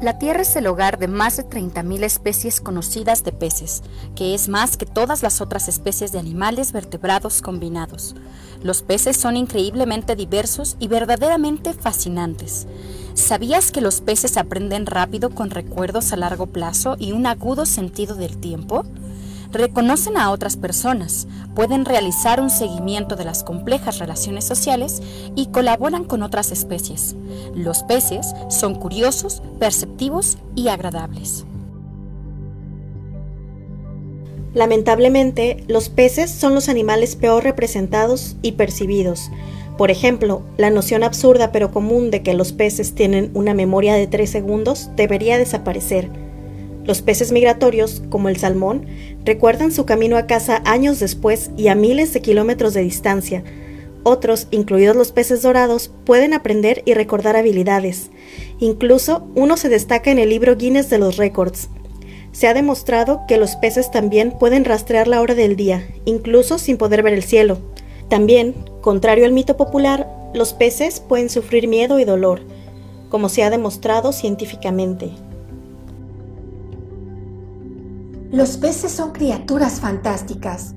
La Tierra es el hogar de más de 30.000 especies conocidas de peces, que es más que todas las otras especies de animales vertebrados combinados. Los peces son increíblemente diversos y verdaderamente fascinantes. ¿Sabías que los peces aprenden rápido con recuerdos a largo plazo y un agudo sentido del tiempo? Reconocen a otras personas, pueden realizar un seguimiento de las complejas relaciones sociales y colaboran con otras especies. Los peces son curiosos, perceptivos y agradables. Lamentablemente, los peces son los animales peor representados y percibidos. Por ejemplo, la noción absurda pero común de que los peces tienen una memoria de 3 segundos debería desaparecer los peces migratorios, como el salmón, recuerdan su camino a casa años después y a miles de kilómetros de distancia. Otros, incluidos los peces dorados, pueden aprender y recordar habilidades. Incluso uno se destaca en el libro Guinness de los Récords. Se ha demostrado que los peces también pueden rastrear la hora del día, incluso sin poder ver el cielo. También, contrario al mito popular, los peces pueden sufrir miedo y dolor, como se ha demostrado científicamente. Los peces son criaturas fantásticas.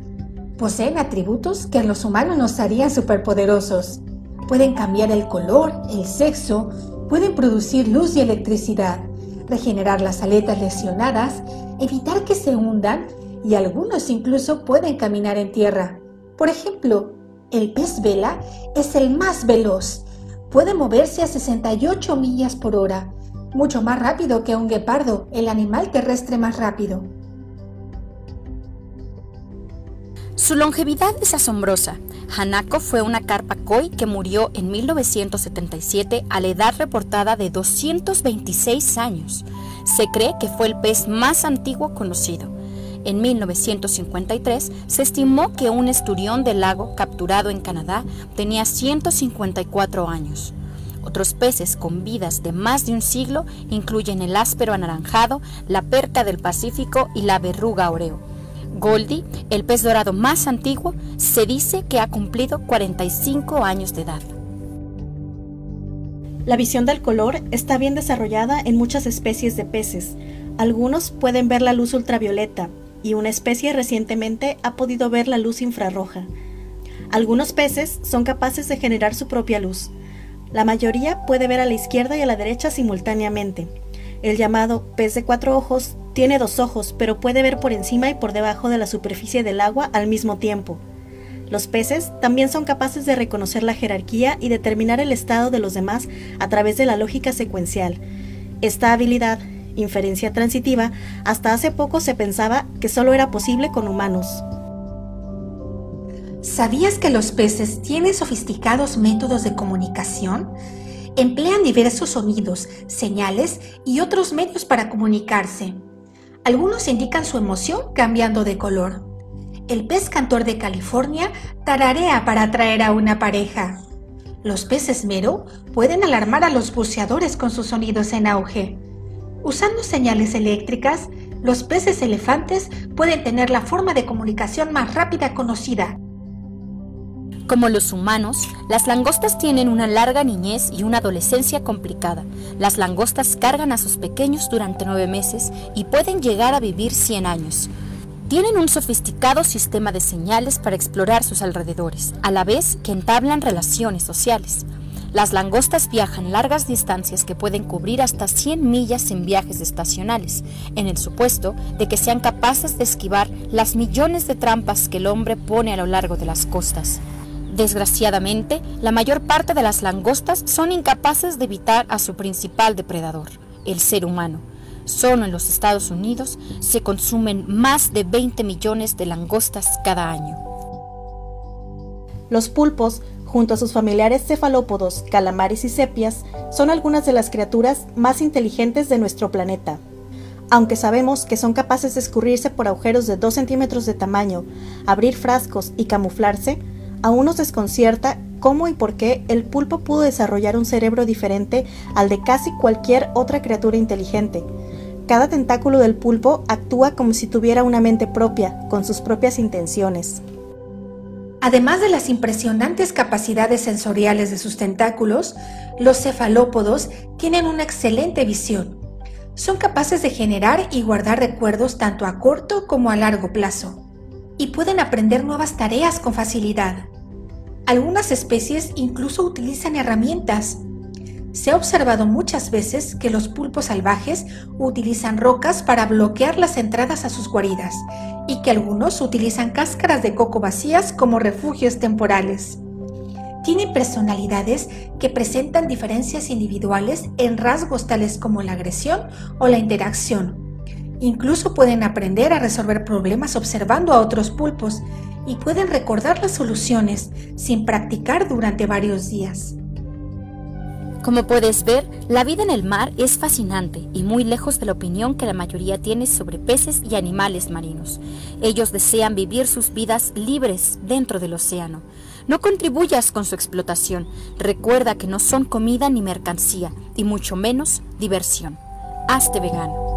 Poseen atributos que a los humanos nos harían superpoderosos. Pueden cambiar el color, el sexo, pueden producir luz y electricidad, regenerar las aletas lesionadas, evitar que se hundan y algunos incluso pueden caminar en tierra. Por ejemplo, el pez vela es el más veloz. Puede moverse a 68 millas por hora, mucho más rápido que un guepardo, el animal terrestre más rápido. Su longevidad es asombrosa. Hanako fue una carpa koi que murió en 1977 a la edad reportada de 226 años. Se cree que fue el pez más antiguo conocido. En 1953 se estimó que un esturión del lago capturado en Canadá tenía 154 años. Otros peces con vidas de más de un siglo incluyen el áspero anaranjado, la perca del Pacífico y la verruga oreo. Goldie, el pez dorado más antiguo, se dice que ha cumplido 45 años de edad. La visión del color está bien desarrollada en muchas especies de peces. Algunos pueden ver la luz ultravioleta y una especie recientemente ha podido ver la luz infrarroja. Algunos peces son capaces de generar su propia luz. La mayoría puede ver a la izquierda y a la derecha simultáneamente. El llamado pez de cuatro ojos tiene dos ojos, pero puede ver por encima y por debajo de la superficie del agua al mismo tiempo. Los peces también son capaces de reconocer la jerarquía y determinar el estado de los demás a través de la lógica secuencial. Esta habilidad, inferencia transitiva, hasta hace poco se pensaba que solo era posible con humanos. ¿Sabías que los peces tienen sofisticados métodos de comunicación? Emplean diversos sonidos, señales y otros medios para comunicarse. Algunos indican su emoción cambiando de color. El pez cantor de California tararea para atraer a una pareja. Los peces mero pueden alarmar a los buceadores con sus sonidos en auge. Usando señales eléctricas, los peces elefantes pueden tener la forma de comunicación más rápida conocida, como los humanos, las langostas tienen una larga niñez y una adolescencia complicada. Las langostas cargan a sus pequeños durante nueve meses y pueden llegar a vivir 100 años. Tienen un sofisticado sistema de señales para explorar sus alrededores, a la vez que entablan relaciones sociales. Las langostas viajan largas distancias que pueden cubrir hasta 100 millas en viajes estacionales, en el supuesto de que sean capaces de esquivar las millones de trampas que el hombre pone a lo largo de las costas. Desgraciadamente, la mayor parte de las langostas son incapaces de evitar a su principal depredador, el ser humano. Solo en los Estados Unidos se consumen más de 20 millones de langostas cada año. Los pulpos, junto a sus familiares cefalópodos, calamares y sepias, son algunas de las criaturas más inteligentes de nuestro planeta. Aunque sabemos que son capaces de escurrirse por agujeros de 2 centímetros de tamaño, abrir frascos y camuflarse, aún nos desconcierta cómo y por qué el pulpo pudo desarrollar un cerebro diferente al de casi cualquier otra criatura inteligente. Cada tentáculo del pulpo actúa como si tuviera una mente propia, con sus propias intenciones. Además de las impresionantes capacidades sensoriales de sus tentáculos, los cefalópodos tienen una excelente visión. Son capaces de generar y guardar recuerdos tanto a corto como a largo plazo, y pueden aprender nuevas tareas con facilidad. Algunas especies incluso utilizan herramientas. Se ha observado muchas veces que los pulpos salvajes utilizan rocas para bloquear las entradas a sus guaridas y que algunos utilizan cáscaras de coco vacías como refugios temporales. Tienen personalidades que presentan diferencias individuales en rasgos tales como la agresión o la interacción. Incluso pueden aprender a resolver problemas observando a otros pulpos y pueden recordar las soluciones sin practicar durante varios días. Como puedes ver, la vida en el mar es fascinante y muy lejos de la opinión que la mayoría tiene sobre peces y animales marinos. Ellos desean vivir sus vidas libres dentro del océano. No contribuyas con su explotación. Recuerda que no son comida ni mercancía, y mucho menos diversión. Hazte vegano.